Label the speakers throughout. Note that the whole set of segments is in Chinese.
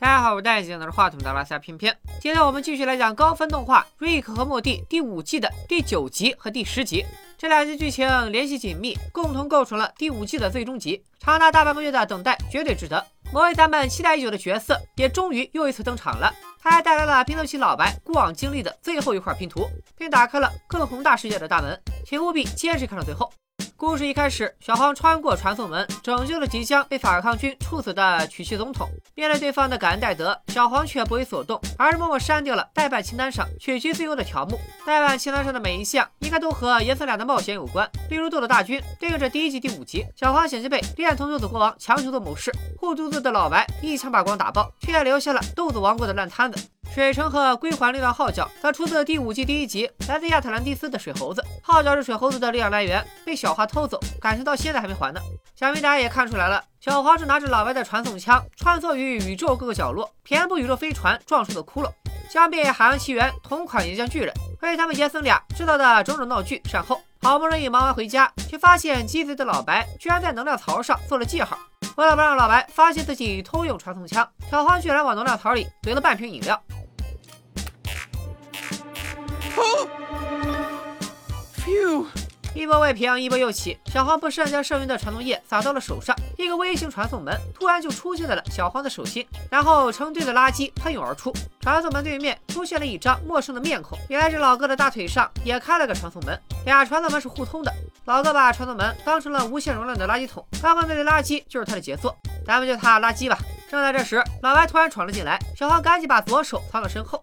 Speaker 1: 大家好，我是戴眼镜拿着话筒的拉萨偏偏。今天我们继续来讲高分动画《瑞克和莫蒂》第五季的第九集和第十集。这两集剧情联系紧密，共同构成了第五季的最终集。长达大半个月的等待，绝对值得。某位咱们期待已久的角色，也终于又一次登场了。他还带来了拼凑起老白过往经历的最后一块拼图，并打开了更宏大世界的大门。请务必坚持看到最后。故事一开始，小黄穿过传送门，拯救了即将被法抗军处死的曲奇总统。面对对方的感恩戴德，小黄却不为所动，而是默默删掉了代办清单上曲奇自由的条目。代办清单上的每一项，应该都和爷孙俩的冒险有关。例如斗斗大军，对应着第一季第五集，小黄险些被恋童豆子国王强行做某事，护犊子的老白一枪把光打爆，却留下了豆子王国的烂摊子。水城和归还力量号角则出自第五季第一集，来自亚特兰蒂斯的水猴子。号角是水猴子的力量来源，被小花偷走，感情到现在还没还呢。想必大家也看出来了，小黄是拿着老白的传送枪，穿梭于宇宙各个角落，填补宇宙飞船撞出的窟窿。相比《海洋奇缘》同款岩浆巨人，为他们爷孙俩制造的种种闹剧善后。好不容易忙完回家，却发现鸡贼的老白居然在能量槽上做了记号。为了不让老白发现自己偷用传送枪，小花居然往能量槽里怼了半瓶饮料。一波未平，一波又起。小黄不慎将剩余的传送液洒到了手上，一个微型传送门突然就出现在了小黄的手心，然后成堆的垃圾喷涌而出。传送门对面出现了一张陌生的面孔，原来是老哥的大腿上也开了个传送门，俩传送门是互通的。老哥把传送门当成了无限容量的垃圾桶，刚刚那堆垃圾就是他的杰作，咱们叫他垃圾吧。正在这时，老白突然闯了进来，小黄赶紧把左手藏到身后。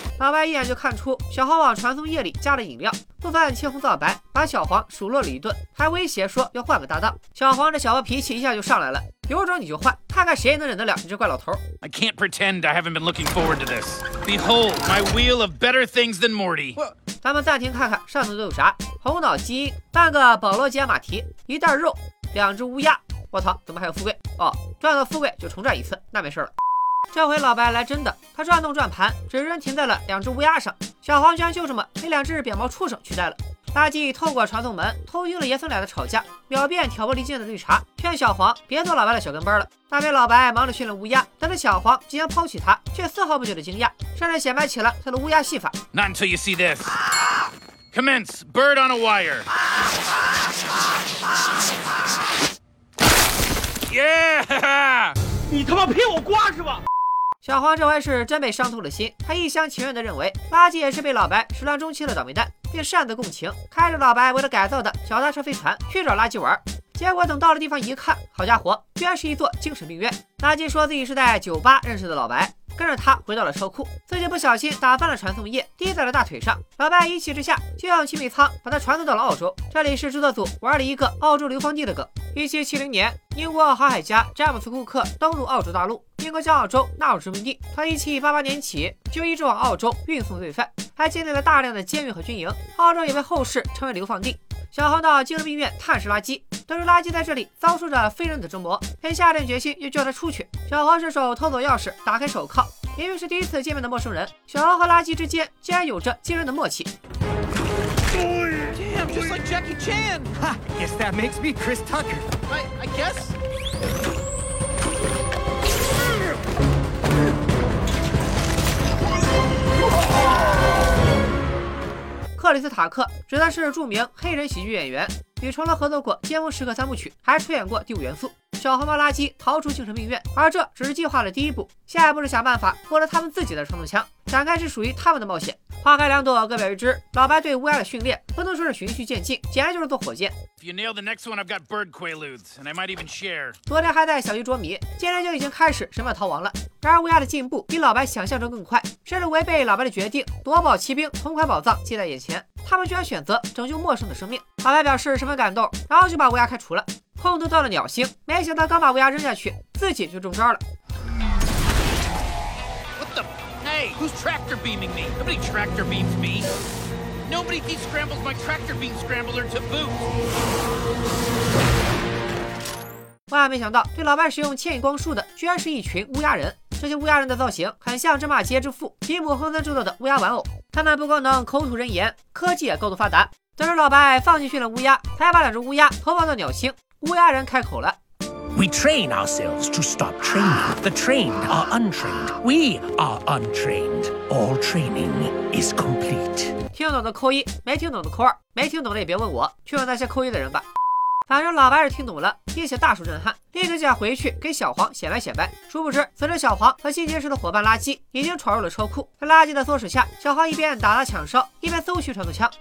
Speaker 1: 老白一眼就看出小黄往传送液里加了饮料，不分青红皂白，把小黄数落了一顿，还威胁说要换个搭档。小黄这小子脾气一下就上来了，有种你就换，看看谁能忍得了你这怪老头。
Speaker 2: I can't pretend I haven't been looking forward to this. Behold my wheel of better things than Morty.
Speaker 1: 咱们暂停看看上头都有啥：红脑基因，半个保罗·杰亚马蹄，一袋肉，两只乌鸦。我操，怎么还有富贵？哦，赚到富贵就重赚一次，那没事了。这回老白来真的，他转动转盘，指针停在了两只乌鸦上。小黄居然就这么被两只扁毛畜生取代了。垃圾透过传送门偷听了爷孙俩的吵架，秒变挑拨离间的绿茶，劝小黄别做老白的小跟班了。那边老白忙着训练乌鸦，但是小黄即将抛弃他，却丝毫不觉得惊讶，甚至显摆起了他的乌鸦戏法。
Speaker 2: Not until you see this. Commence bird on a wire. Yeah.
Speaker 3: 你他妈骗我瓜是吧？
Speaker 1: 小黄这回是真被伤透了心，他一厢情愿地认为垃圾也是被老白始乱终弃的倒霉蛋，并擅自共情，开着老白为了改造的脚踏车飞船去找垃圾玩。结果等到了地方一看，好家伙，居然是一座精神病院。垃圾说自己是在酒吧认识的老白。跟着他回到了车库，自己不小心打翻了传送液，滴在了大腿上。老白一气之下就用气密舱把他传送到了澳洲。这里是制作组玩了一个澳洲流放地的梗。一七七零年，英国航海家詹姆斯库克登陆澳洲大陆，英国将澳洲纳入殖民地。他一七八八年起就一直往澳洲运送罪犯，还建立了大量的监狱和军营。澳洲也被后世称为流放地。小黄到精神病院探视垃圾，得知垃圾在这里遭受着非人的折磨，便下定决心要叫他出去。小黄伸手偷走钥匙，打开手铐。明明是第一次见面的陌生人，小黄和垃圾之间竟然有着惊人的默契。
Speaker 3: Damn, just like Jackie Chan.
Speaker 4: Ha! Guess that makes me Chris Tucker.
Speaker 3: I, I guess.
Speaker 1: 克里斯塔克指的是著名黑人喜剧演员，与成龙合作过《尖峰时刻》三部曲，还出演过《第五元素》。小黄猫垃圾逃出精神病院，而这只是计划的第一步，下一步是想办法获得他们自己的传送枪，展开是属于他们的冒险。花开两朵，各表一枝。老白对乌鸦的训练不能说是循序渐进，简直就是坐火箭。昨天还在小鱼捉迷，今天就已经开始神庙逃亡了。然而乌鸦的进步比老白想象中更快，甚至违背老白的决定，夺宝奇兵同款宝藏近在眼前，他们居然选择拯救陌生的生命。老白表示十分感动，然后就把乌鸦开除了。空投到了鸟星，没想到刚把乌鸦扔下去，自己就中招了。What the?
Speaker 2: Hey, who's tractor beaming me? Nobody tractor beams me. Nobody descrambles my tractor beam scrambler to boot.
Speaker 1: 万万没想到，对老白使用牵引光束的，居然是一群乌鸦人。这些乌鸦人的造型很像芝麻街之父吉姆·亨森制作的乌鸦玩偶。他们不光能口吐人言，科技也高度发达。得知老白放进训练乌鸦，才把两只乌鸦投放到鸟星。乌鸦人开口了。
Speaker 5: We train ourselves to stop training. The trained are untrained. We are untrained. All training is complete.
Speaker 1: 听懂的扣一，没听懂的扣二，没听懂的也别问我，去问那些扣一的人吧。反正老白是听懂了，并且大受震撼，立刻就想回去给小黄显摆显摆。殊不知，此时小黄和新结识的伙伴垃圾已经闯入了车库，在垃圾的唆使下，小黄一边打砸抢烧，一边搜寻传送枪。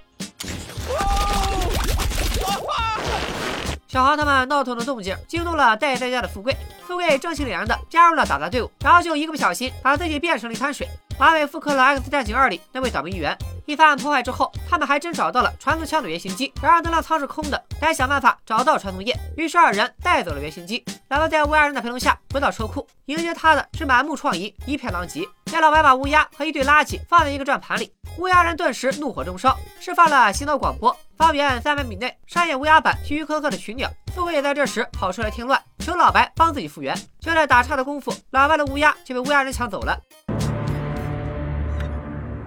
Speaker 1: 小黄他们闹腾的动静惊动了待在家的富贵，富贵正气凛然的加入了打杂队伍，然后就一个不小心把自己变成了一滩水，完美复刻了《X 战警二》里那位倒霉议员。一番破坏之后，他们还真找到了传送枪的原型机，然而能量舱是空的，得想办法找到传送液。于是二人带走了原型机，然后在乌鸦人的陪同下回到车库，迎接他的是满目疮痍，一片狼藉。见老白把乌鸦和一堆垃圾放在一个转盘里，乌鸦人顿时怒火中烧，释放了洗脑广播。方圆三百米内上演乌鸦版徐徐科克的群鸟。富贵也在这时跑出来添乱，求老白帮自己复原。就在打岔的功夫，老白的乌鸦就被乌鸦人抢走了。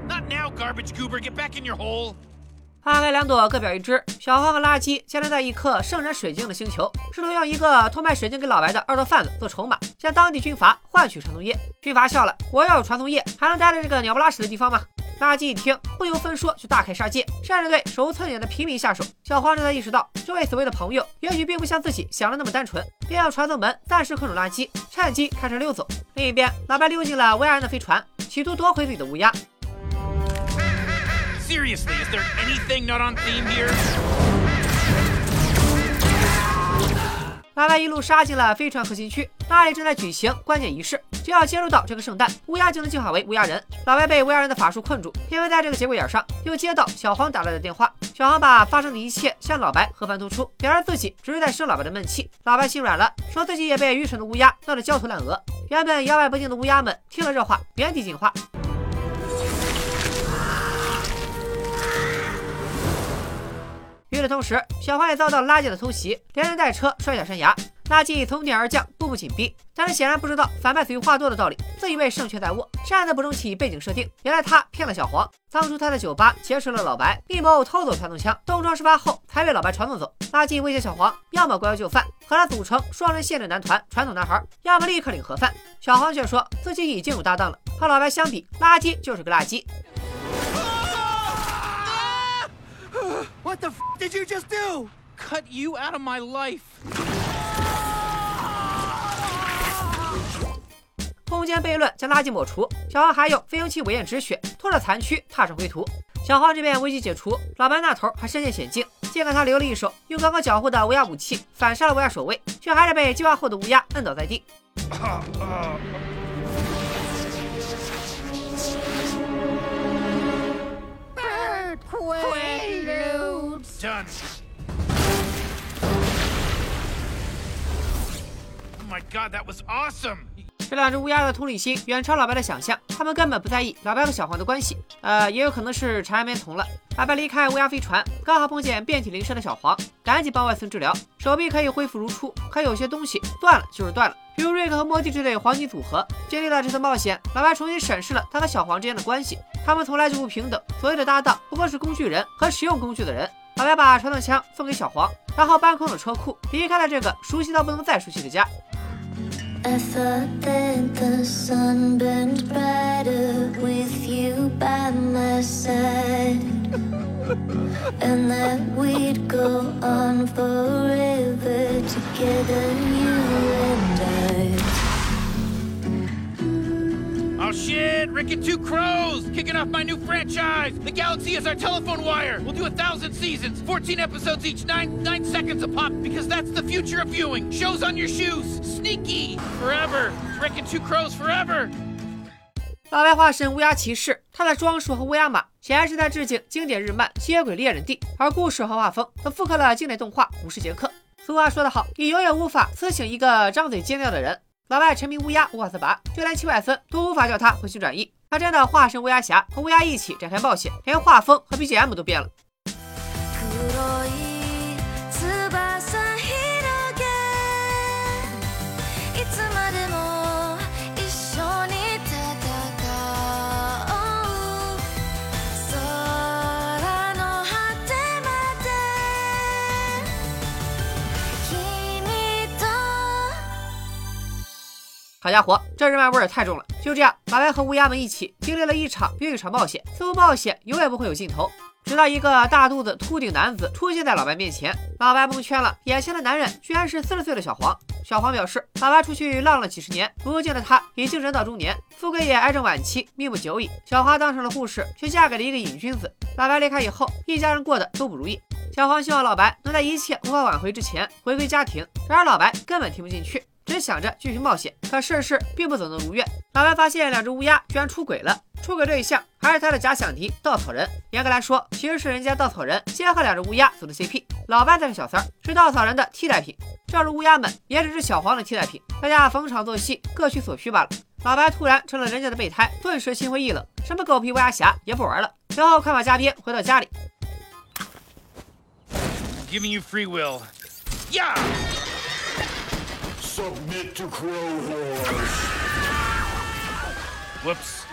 Speaker 2: Not now, garbage goober. Get back in your hole.
Speaker 1: 花开两朵，各表一枝。小花和垃圾降临在一颗盛产水晶的星球，试图用一个偷卖水晶给老白的二道贩子做筹码，向当地军阀换取传送液。军阀笑了：“我要有传送液，还能待在这个鸟不拉屎的地方吗？”垃圾一听，不由分说就大开杀戒，甚至对手无寸铁的平民下手。小黄这才意识到，这位所谓的朋友，也许并不像自己想的那么单纯，便让传送门暂时困住垃圾，趁机开车溜走。另一边，老白溜进了乌鸦人的飞船，企图夺回自己的乌鸦。
Speaker 2: Seriously, is there anything not on theme here?
Speaker 1: 老白一路杀进了飞船核心区，那里正在举行关键仪式。只要接入到这个圣诞，乌鸦就能进化为乌鸦人。老白被乌鸦人的法术困住，偏偏在这个节骨眼上又接到小黄打来的电话。小黄把发生的一切向老白和盘托出，表示自己只是在生老白的闷气。老白心软了，说自己也被愚蠢的乌鸦闹得焦头烂额。原本摇摆不定的乌鸦们听了这话，原地进化。与此同时，小黄也遭到垃圾的偷袭，连人带车摔下山崖。垃圾从天而降，步步紧逼，但是显然不知道反派死于话多的道理，自以为胜券在握，擅自补充起背景设定。原来他骗了小黄，当初他在酒吧结识了老白，密谋偷走传送枪，东窗事发后才被老白传送走。垃圾威胁小黄，要么乖乖就范，和他组成双人限制男团传统男孩，要么立刻领盒饭。小黄却说自己已经有搭档了，和老白相比，垃圾就是个垃圾。
Speaker 4: What the did you just do?
Speaker 2: Cut you out of my life.
Speaker 1: 空间悖论将垃圾抹除，小黄还用飞行器尾焰止血，拖着残躯踏上归途。小黄这边危机解除，老白那头还身陷险境。尽管他留了一手，用刚刚缴获的乌鸦武器反杀了乌鸦守卫，却还是被计划后的乌鸦摁倒在地。
Speaker 2: Done. Oh my god, that was awesome.
Speaker 1: 这两只乌鸦的同理心远超老白的想象，他们根本不在意老白和小黄的关系。呃，也有可能是缠绵同了。老白离开乌鸦飞船，刚好碰见遍体鳞伤的小黄，赶紧帮外孙治疗，手臂可以恢复如初。可有些东西断了就是断了，比如瑞克和莫蒂这对黄金组合。经历了这次冒险，老白重新审视了他和小黄之间的关系，他们从来就不平等。所谓的搭档，不过是工具人和使用工具的人。老白把传送枪送给小黄，然后搬空了车库，离开了这个熟悉到不能再熟悉的家。
Speaker 6: I thought that the sun burned brighter with you by my side. and that we'd go on forever together, you
Speaker 2: shit, Rick and Two Crows! Kicking off my new franchise! The galaxy is our telephone wire! We'll do a thousand seasons, 14 episodes each, nine, nine seconds a pop, because that's the future of viewing! Shows on your shoes! Sneaky! Forever! Rick and Two Crows forever!
Speaker 1: 老白化身乌鸦骑士，他的装束和乌鸦马显然是在致敬经典日漫《吸血鬼猎人 D》，而故事和画风则复刻了经典动画《武士杰克》。俗话说得好，你永远无法刺醒一个张嘴尖叫的人。老外沉迷乌鸦无法自拔，就连七外森都无法叫他回心转意。他真的化身乌鸦侠，和乌鸦一起展开冒险，连画风和 BGM 都变了。好家伙，这人脉味儿也太重了！就这样，老白和乌鸦们一起经历了一场又一场冒险，似乎冒险永远不会有尽头。直到一个大肚子秃顶男子出现在老白面前，老白蒙圈了，眼前的男人居然是四十岁的小黄。小黄表示，老白出去浪了几十年，如今的他已经人到中年，富贵也癌症晚期，命不久矣。小花当上了护士，却嫁给了一个瘾君子。老白离开以后，一家人过得都不如意。小黄希望老白能在一切无法挽回之前回归家庭，然而老白根本听不进去。只想着继续冒险，可事事并不总能如愿。老白发现两只乌鸦居然出轨了，出轨对象还是他的假想敌稻草人。严格来说，其实是人家稻草人先和两只乌鸦组的 CP，老白才是小三儿，是稻草人的替代品。这只乌鸦们也只是小黄的替代品，大家逢场作戏，各取所需罢了。老白突然成了人家的备胎，顿时心灰意冷，什么狗屁乌鸦侠也不玩了。随后快马加鞭回到家里
Speaker 2: ，Giving you free will. Yeah.
Speaker 7: Submit to Crow Horse.
Speaker 2: Whoops.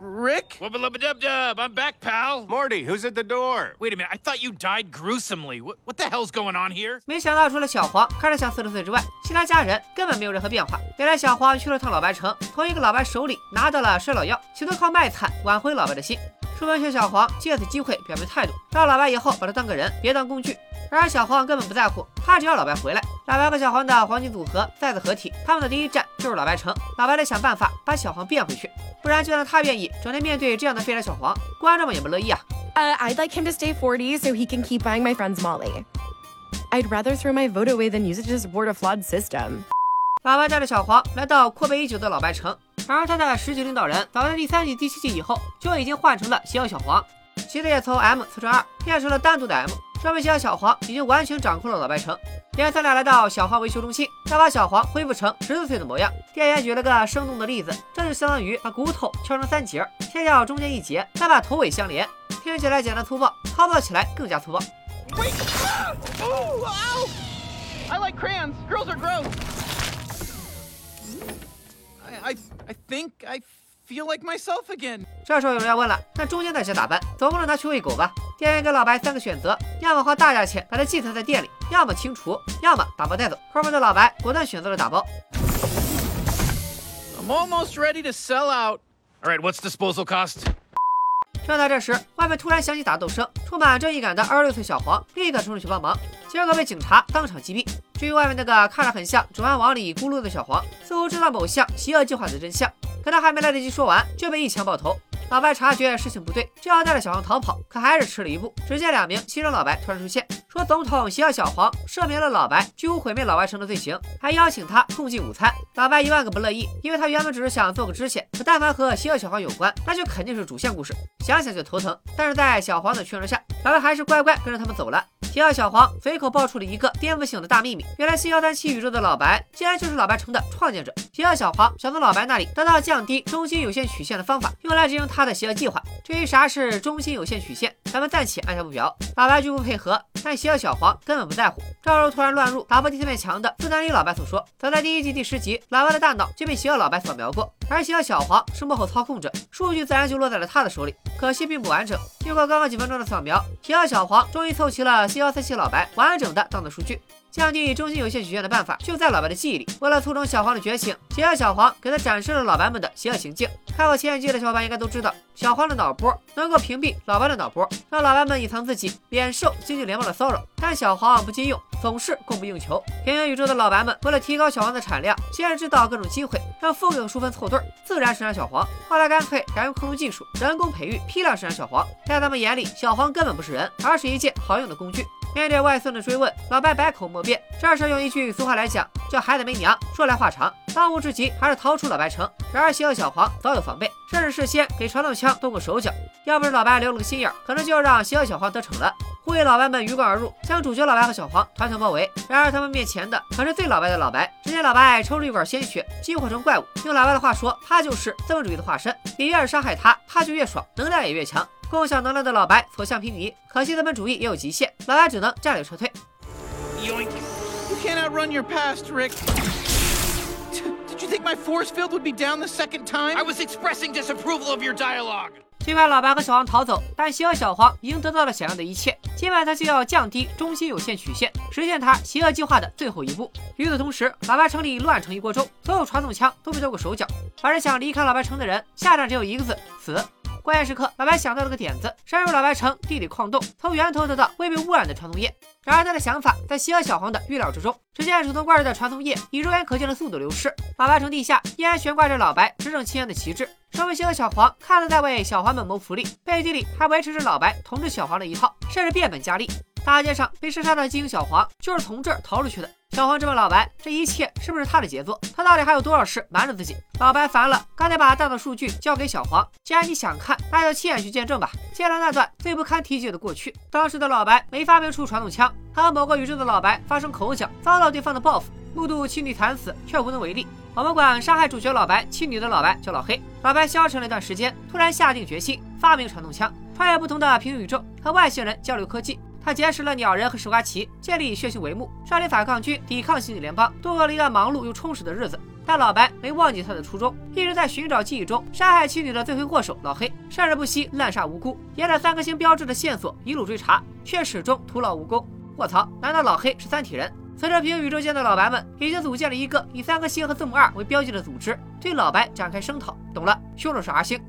Speaker 3: Rick?
Speaker 2: Wubba lubba dub dub. I'm back, pal.
Speaker 8: Morty, who's at the door?
Speaker 2: Wait a minute. I thought you died gruesomely. What, what the hell's going on here?
Speaker 1: 没想到除了小黄看着像四十岁之外，其他家人根本没有任何变化。原来小黄去了趟老白城，从一个老白手里拿到了衰老药，企图靠卖惨挽回老白的心。书文劝小黄借此机会表明态度，让老白以后把他当个人，别当工具。然而小黄根本不在乎，他只要老白回来。老白和小黄的黄金组合再次合体，他们的第一站就是老白城。老白得想办法把小黄变回去，不然就算他愿意整天面对这样的废柴小黄，观众们也不乐意啊。
Speaker 9: Uh, I'd like him to stay forty so he can keep buying my friends Molly. I'd rather throw my vote away than use it to support a flawed system.
Speaker 1: 老白带着小黄来到阔别已久的老白城，然而他的十级领导人早在第三季第七季以后就已经换成了邪恶小黄，其实也从 M 四成二变成了单独的 M。说明小小黄已经完全掌控了老白城。爷孙俩来到小黄维修中心，要把小黄恢复成十四岁的模样。店员举了个生动的例子，这就相当于把骨头敲成三节，切掉中间一节，再把头尾相连。听起来简单粗暴，操作起来更加粗暴。
Speaker 3: I like crayons. Girls are gross. I I I think I I like feel myself again。
Speaker 1: 这时候有人要问了，那中间那些咋办？总不能拿去喂狗吧？店员给老白三个选择：要么花大价钱把它寄存在店里，要么清除，要么打包带走。抠门的老白果断选择了打包。
Speaker 3: I'm almost ready to sell out.
Speaker 2: All right, what's disposal cost?
Speaker 1: 正在这时，外面突然响起打斗声，充满正义感的二十六岁小黄立刻冲出去帮忙，结果被警察当场击毙。至于外面那个看着很像《指环王》里咕噜的小黄，似乎知道某项邪恶计划的真相。可他还没来得及说完，就被一枪爆头。老白察觉事情不对，就要带着小黄逃跑，可还是迟了一步。只见两名新生老白突然出现，说总统邪恶小黄赦免了老白几乎毁灭老白城的罪行，还邀请他共进午餐。老白一万个不乐意，因为他原本只是想做个支线，可但凡和邪恶小黄有关，那就肯定是主线故事，想想就头疼。但是在小黄的劝说下，老白还是乖乖跟着他们走了。邪恶小黄随口爆出了一个颠覆性的大秘密，原来新幺三七宇宙的老白竟然就是老白城的创建者。邪恶小黄想从老白那里得到降低中心有限曲线的方法，用来执行他他的邪恶计划。至于啥是中心有限曲线，咱们暂且按下不表。老白拒不配合，但邪恶小黄根本不在乎。赵柔突然乱入，打破第三面墙的，自然与老白所说。早在第一季第十集，老白的大脑就被邪恶老白扫描过，而邪恶小黄是幕后操控者，数据自然就落在了他的手里。可惜并不完整。经过刚刚几分钟的扫描，邪恶小黄终于凑齐了 C 幺三七老白完整的档案数据。降低中心有限曲线的办法就在老白的记忆里。为了促成小黄的觉醒，邪恶小黄给他展示了老白们的邪恶行径。看过前几季的小伙伴应该都知道，小黄的脑波能够屏蔽老白的脑波，让老白们隐藏自己，免受经济联盟的骚扰。但小黄不禁用，总是供不应求。平行宇宙的老白们为了提高小黄的产量，先是制造各种机会让富有淑芬凑对儿，自然生产小黄。后来干脆改用克隆技术，人工培育，批量生产小黄。在他们眼里，小黄根本不是人，而是一件好用的工具。面对外孙的追问，老白百口莫辩。这事用一句俗话来讲，叫孩子没娘。说来话长，当务之急还是逃出老白城。然而邪恶小黄早有防备，甚至事先给传动枪动过手脚。要不是老白留了个心眼，可能就要让邪恶小黄得逞了。护卫老白们鱼贯而入，将主角老白和小黄团团包围。然而他们面前的可是最老白的老白。只见老白抽出一管鲜血，激活成怪物。用老白的话说，他就是资本主义的化身。你越是伤害他，他就越爽，能量也越强。共享能量的老白所向披靡，可惜资本主义也有极限，老白只能战略撤退。
Speaker 3: You can't outrun your past, Rick. Did you think my force field would be down the second time?
Speaker 2: I was expressing disapproval of your dialogue.
Speaker 1: 尽管老白和小黄逃走，但邪恶小黄已经得到了想要的一切。今晚他就要降低中心有限曲线，实现他邪恶计划的最后一步。与此同时，老白城里乱成一锅粥，所有传送枪都被剁过手脚。凡是想离开老白城的人，下场只有一个字：死。关键时刻，老白想到了个点子，深入老白城地底矿洞，从源头得到未被污染的传送液。然而他的想法在邪恶小黄的预料之中。只见手头挂着的传送液以肉眼可见的速度流失，老白城地下依然悬挂着老白执政期间的旗帜。说明邪恶小黄，看似在为小黄们谋福利，背地里还维持着老白统治小黄的一套，甚至变本加厉。大街上被射杀的精英小黄就是从这儿逃出去的。小黄质问老白：“这一切是不是他的杰作？他到底还有多少事瞒着自己？”老白烦了，刚才把大的数据交给小黄。既然你想看，那就亲眼去见证吧。见了那段最不堪提及的过去，当时的老白没发明出传动枪，他和某个宇宙的老白发生口角，遭到对方的报复，目睹妻女惨死，却无能为力。我们管杀害主角老白妻女的老白叫老黑。老白消沉了一段时间，突然下定决心发明传动枪，穿越不同的平行宇宙，和外星人交流科技。他结识了鸟人和石瓜奇，建立血腥帷幕，率领反抗军抵抗星际联邦，度过了一段忙碌又充实的日子。但老白没忘记他的初衷，一直在寻找记忆中杀害妻女的罪魁祸首老黑，甚至不惜滥杀无辜，沿着三颗星标志的线索一路追查，却始终徒劳无功。卧槽，难道老黑是三体人？随着平行宇宙间的老白们已经组建了一个以三颗星和字母二为标记的组织，对老白展开声讨。懂了，凶手是 R 星。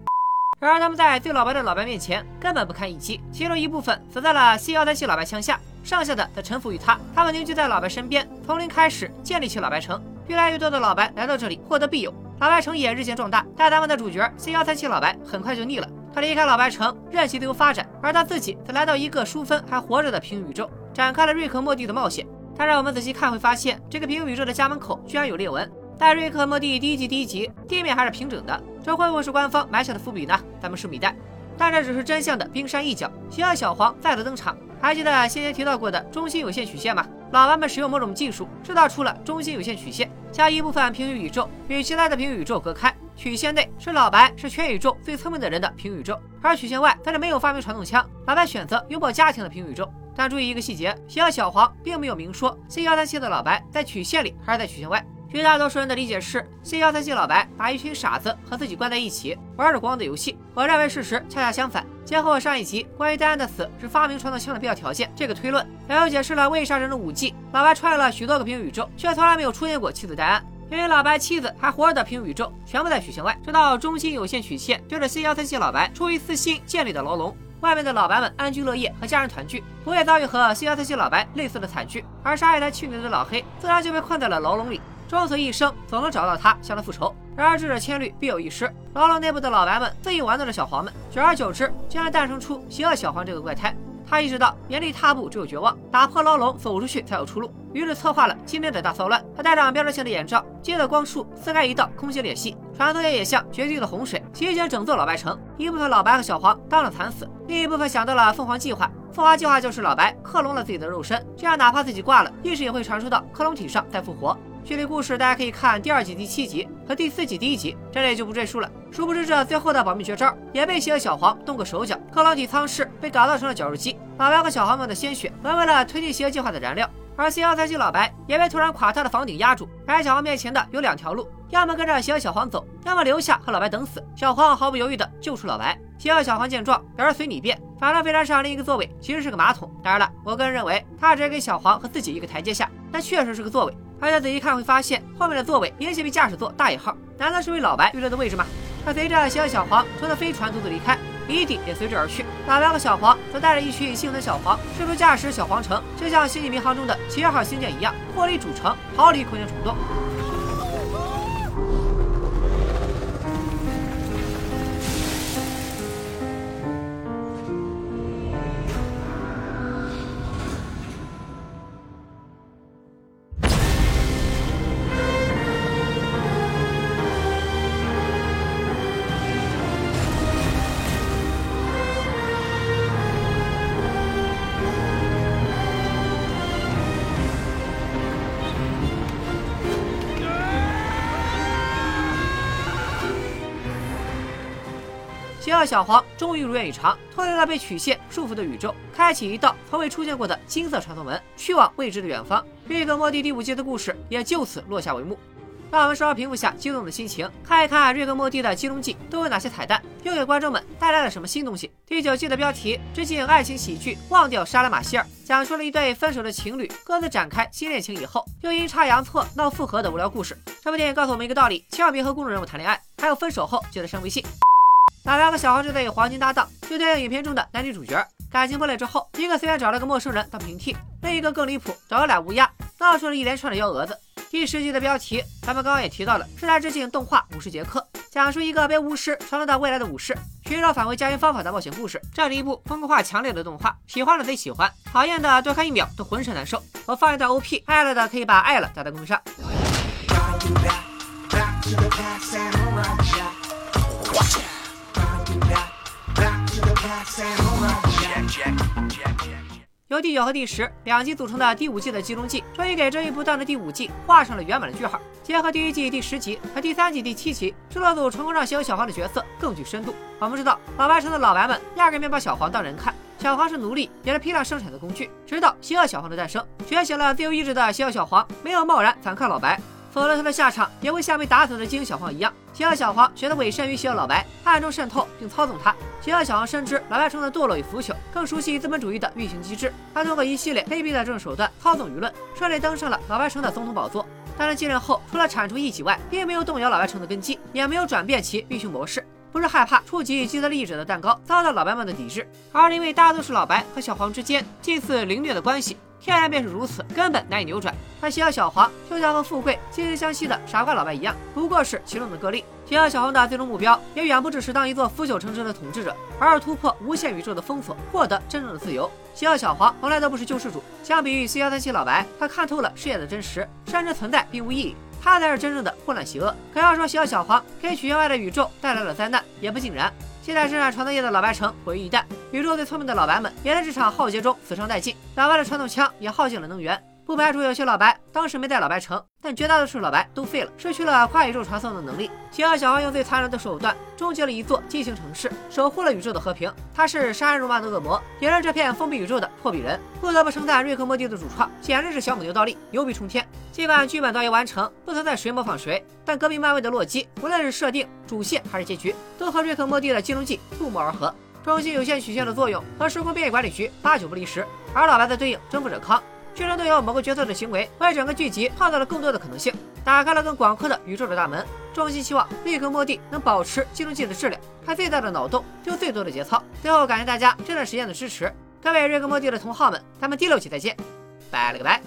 Speaker 1: 然而他们在最老白的老白面前根本不堪一击，其中一部分死在了 C 幺三七老白枪下，剩下的则臣服于他。他们凝聚在老白身边，从零开始建立起老白城。越来越多的老白来到这里获得庇佑，老白城也日渐壮大。但咱们的主角 C 幺三七老白很快就腻了，他离开老白城，任其自由发展，而他自己则来到一个淑芬还活着的平行宇宙，展开了瑞克莫蒂的冒险。但让我们仔细看，会发现这个平行宇宙的家门口居然有裂纹。在瑞克莫蒂第一季第一集，地面还是平整的，这会不会是官方埋下的伏笔呢？咱们拭目以待。但这只是真相的冰山一角，邪恶小黄再次登场。还记得先前提到过的中心有限曲线吗？老白们使用某种技术制造出了中心有限曲线，将一部分平行宇宙与其他的平行宇宙隔开。曲线内是老白是全宇宙最聪明的人的平行宇宙，而曲线外则是没有发明传动枪、老白选择拥抱家庭的平行宇宙。但注意一个细节，邪恶小黄并没有明说 C 幺三七的老白在曲线里还是在曲线外。绝大多数人的理解是，C 幺三七老白把一群傻子和自己关在一起，玩着光的游戏。我认为事实恰恰相反。结合我上一集关于戴安的死是发明传动枪的必要条件这个推论，然后解释了为啥人的武技老白穿越了许多个平行宇宙，却从来没有出现过妻子戴安。因为老白妻子还活着的平行宇宙全部在曲线外，这道中心有限曲线就是 C 幺三七老白出于私心建立的牢笼。外面的老白们安居乐业，和家人团聚，不会遭遇和 C 幺三七老白类似的惨剧。而杀害他妻女的老黑，自然就被困在了牢笼里。终此一生，总能找到他，向他复仇。然而智者千虑，必有一失。牢笼内部的老白们肆意玩弄着小黄们，久而久之，竟然诞生出邪恶小黄这个怪胎。他意识到原地踏步只有绝望，打破牢笼走出去才有出路。于是策划了今天的大骚乱。他戴上标志性的眼罩，借着光束撕开一道空心裂隙，传送液也像决堤的洪水席卷整座老白城。一部分老白和小黄当场惨死，另一部分想到了凤凰计划。凤凰计划就是老白克隆了自己的肉身，这样哪怕自己挂了，意识也会传输到克隆体上再复活。具体故事大家可以看第二季第七集和第四季第一集，这里就不赘述了。殊不知这最后的保密绝招也被邪恶小黄动过手脚，克隆体舱室被打造成了绞肉机，老白和小黄们的鲜血沦为了推进邪恶计划的燃料。而 C 幺三七老白也被突然垮塌的房顶压住，摆在小黄面前的有两条路，要么跟着邪恶小黄走，要么留下和老白等死。小黄毫不犹豫地救出老白。邪恶小黄见状表示随你便，反正飞船上另一个座位其实是个马桶。当然了，我个人认为他只是给小黄和自己一个台阶下，但确实是个座位。大家仔细看会发现，后面的座位明显比驾驶座大一号，难道是为老白预留的位置吗？他随着小小黄从那飞船独自离开，谜底也随之而去。老白和小黄则带着一群幸存小黄，试图驾驶小黄城，就像星际迷航中的七号星舰一样，脱离主城，逃离空间虫洞。小黄终于如愿以偿，脱离了被曲线束缚的宇宙，开启一道从未出现过的金色传送门，去往未知的远方。瑞克莫蒂第五季的故事也就此落下帷幕。让我们稍稍平复下激动的心情，看一看瑞克莫蒂的金融季都有哪些彩蛋，又给观众们带来了什么新东西。第九季的标题致敬爱情喜剧《忘掉莎拉马歇尔》，讲述了一对分手的情侣各自展开新恋情以后，又阴差阳错闹复合的无聊故事。这部电影告诉我们一个道理：千万别和公众人物谈恋爱，还有分手后记得删微信。老白和小黄这对黄金搭档，就对应影片中的男女主角。感情破裂之后，一个随便找了个陌生人当平替，另一个更离谱，找了俩乌鸦，闹出了一连串的幺蛾子。第十集的标题，咱们刚刚也提到了，是在致敬动画《武士杰克》，讲述一个被巫师传送到未来的武士，寻找返回家园方法的冒险故事。这是一部风格化强烈的动画，喜欢的贼喜欢，讨厌的多看一秒都浑身难受。我放一段 OP，爱了的可以把爱了打在公屏上。由第九和第十两集组成的第五季的集中季，终于给这一不断的第五季画上了圆满的句号。结合第一季第十集和第三季第七集，制作组成功让邪恶小黄的角色更具深度。我们知道，老白城的老白们压根没把小黄当人看，小黄是奴隶，也是批量生产的工具。直到邪恶小黄的诞生，觉醒了自由意志的邪恶小黄没有贸然反抗老白。否则，他的下场也会像被打死的精英小黄一样。邪恶小黄选择委身于邪恶老白，暗中渗透并操纵他。邪恶小黄深知老白城的堕落与腐朽，更熟悉资本主义的运行机制。他通过一系列卑鄙的政治手段操纵舆论，顺利登上了老白城的总统宝座。但是继任后，除了铲除异己外，并没有动摇老白城的根基，也没有转变其运行模式。不是害怕触及既得利益者的蛋糕遭到老白们的抵制，而是因为大多数老白和小黄之间近似凌虐的关系。天然便是如此，根本难以扭转。他邪恶小黄就像和富贵惺惺相惜的傻瓜老白一样，不过是其中的个例。邪恶小黄的最终目标也远不只是当一座腐朽城池的统治者，而是突破无限宇宙的封锁，获得真正的自由。邪恶小黄从来都不是救世主，相比于 C 幺三七老白，他看透了世界的真实，甚至存在并无意义。他才是真正的混乱邪恶。可要说邪恶小黄给曲线外的宇宙带来了灾难，也不尽然。现在生产传送液的老白城毁于一旦，宇宙最聪明的老白们也在这场浩劫中死伤殆尽。老白的传统枪也耗尽了能源，不排除有些老白当时没在老白城，但绝大多数老白都废了，失去了跨宇宙传送的能力。邪恶小黄用最残忍的手段终结了一座畸形城市，守护了宇宙的和平。他是杀人如麻的恶魔，也是这片封闭宇宙的破壁人。不得不称赞瑞克莫蒂的主创简直是小母牛倒立，牛逼冲天。尽管剧本早已完成，不存在谁模仿谁，但隔壁漫威的洛基，无论是设定、主线还是结局，都和瑞克莫蒂的金融记不谋而合。中心有限曲线的作用和时空变异管理局八九不离十，而老白的对应征服者康，剧中都有某个角色的行为为整个剧集创造了更多的可能性，打开了更广阔的宇宙的大门。衷心希望瑞克莫蒂能保持金融季的质量，开最大的脑洞，丢最多的节操。最后感谢大家这段时间的支持，各位瑞克莫蒂的同好们，咱们第六期再见，拜了个拜。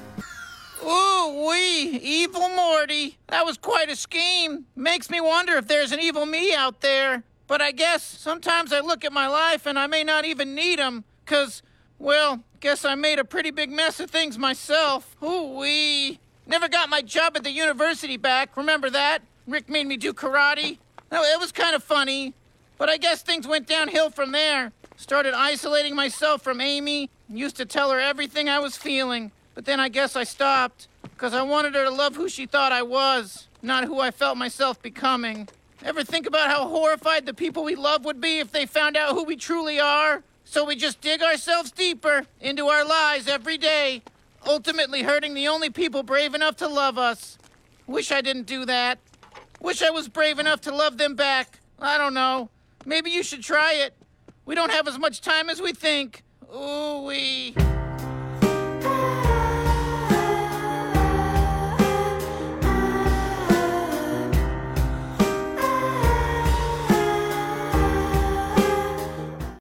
Speaker 3: Ooh wee, evil Morty. That was quite a scheme. Makes me wonder if there's an evil me out there. But I guess sometimes I look at my life and I may not even need them, cause, well, guess I made a pretty big mess of things myself. Ooh wee. Never got my job at the university back, remember that? Rick made me do karate. No, it was kind of funny. But I guess things went downhill from there. Started isolating myself from Amy. Used to tell her everything I was feeling. But then I guess I stopped. Because I wanted her to love who she thought I was, not who I felt myself becoming. Ever think about how horrified the people we love would be if they found out who we truly are? So we just dig ourselves deeper into our lies every day, ultimately hurting the only people brave enough to love us. Wish I didn't do that. Wish I was brave enough to love them back. I don't know. Maybe you should try it. We don't have as much time as we think. Ooh wee.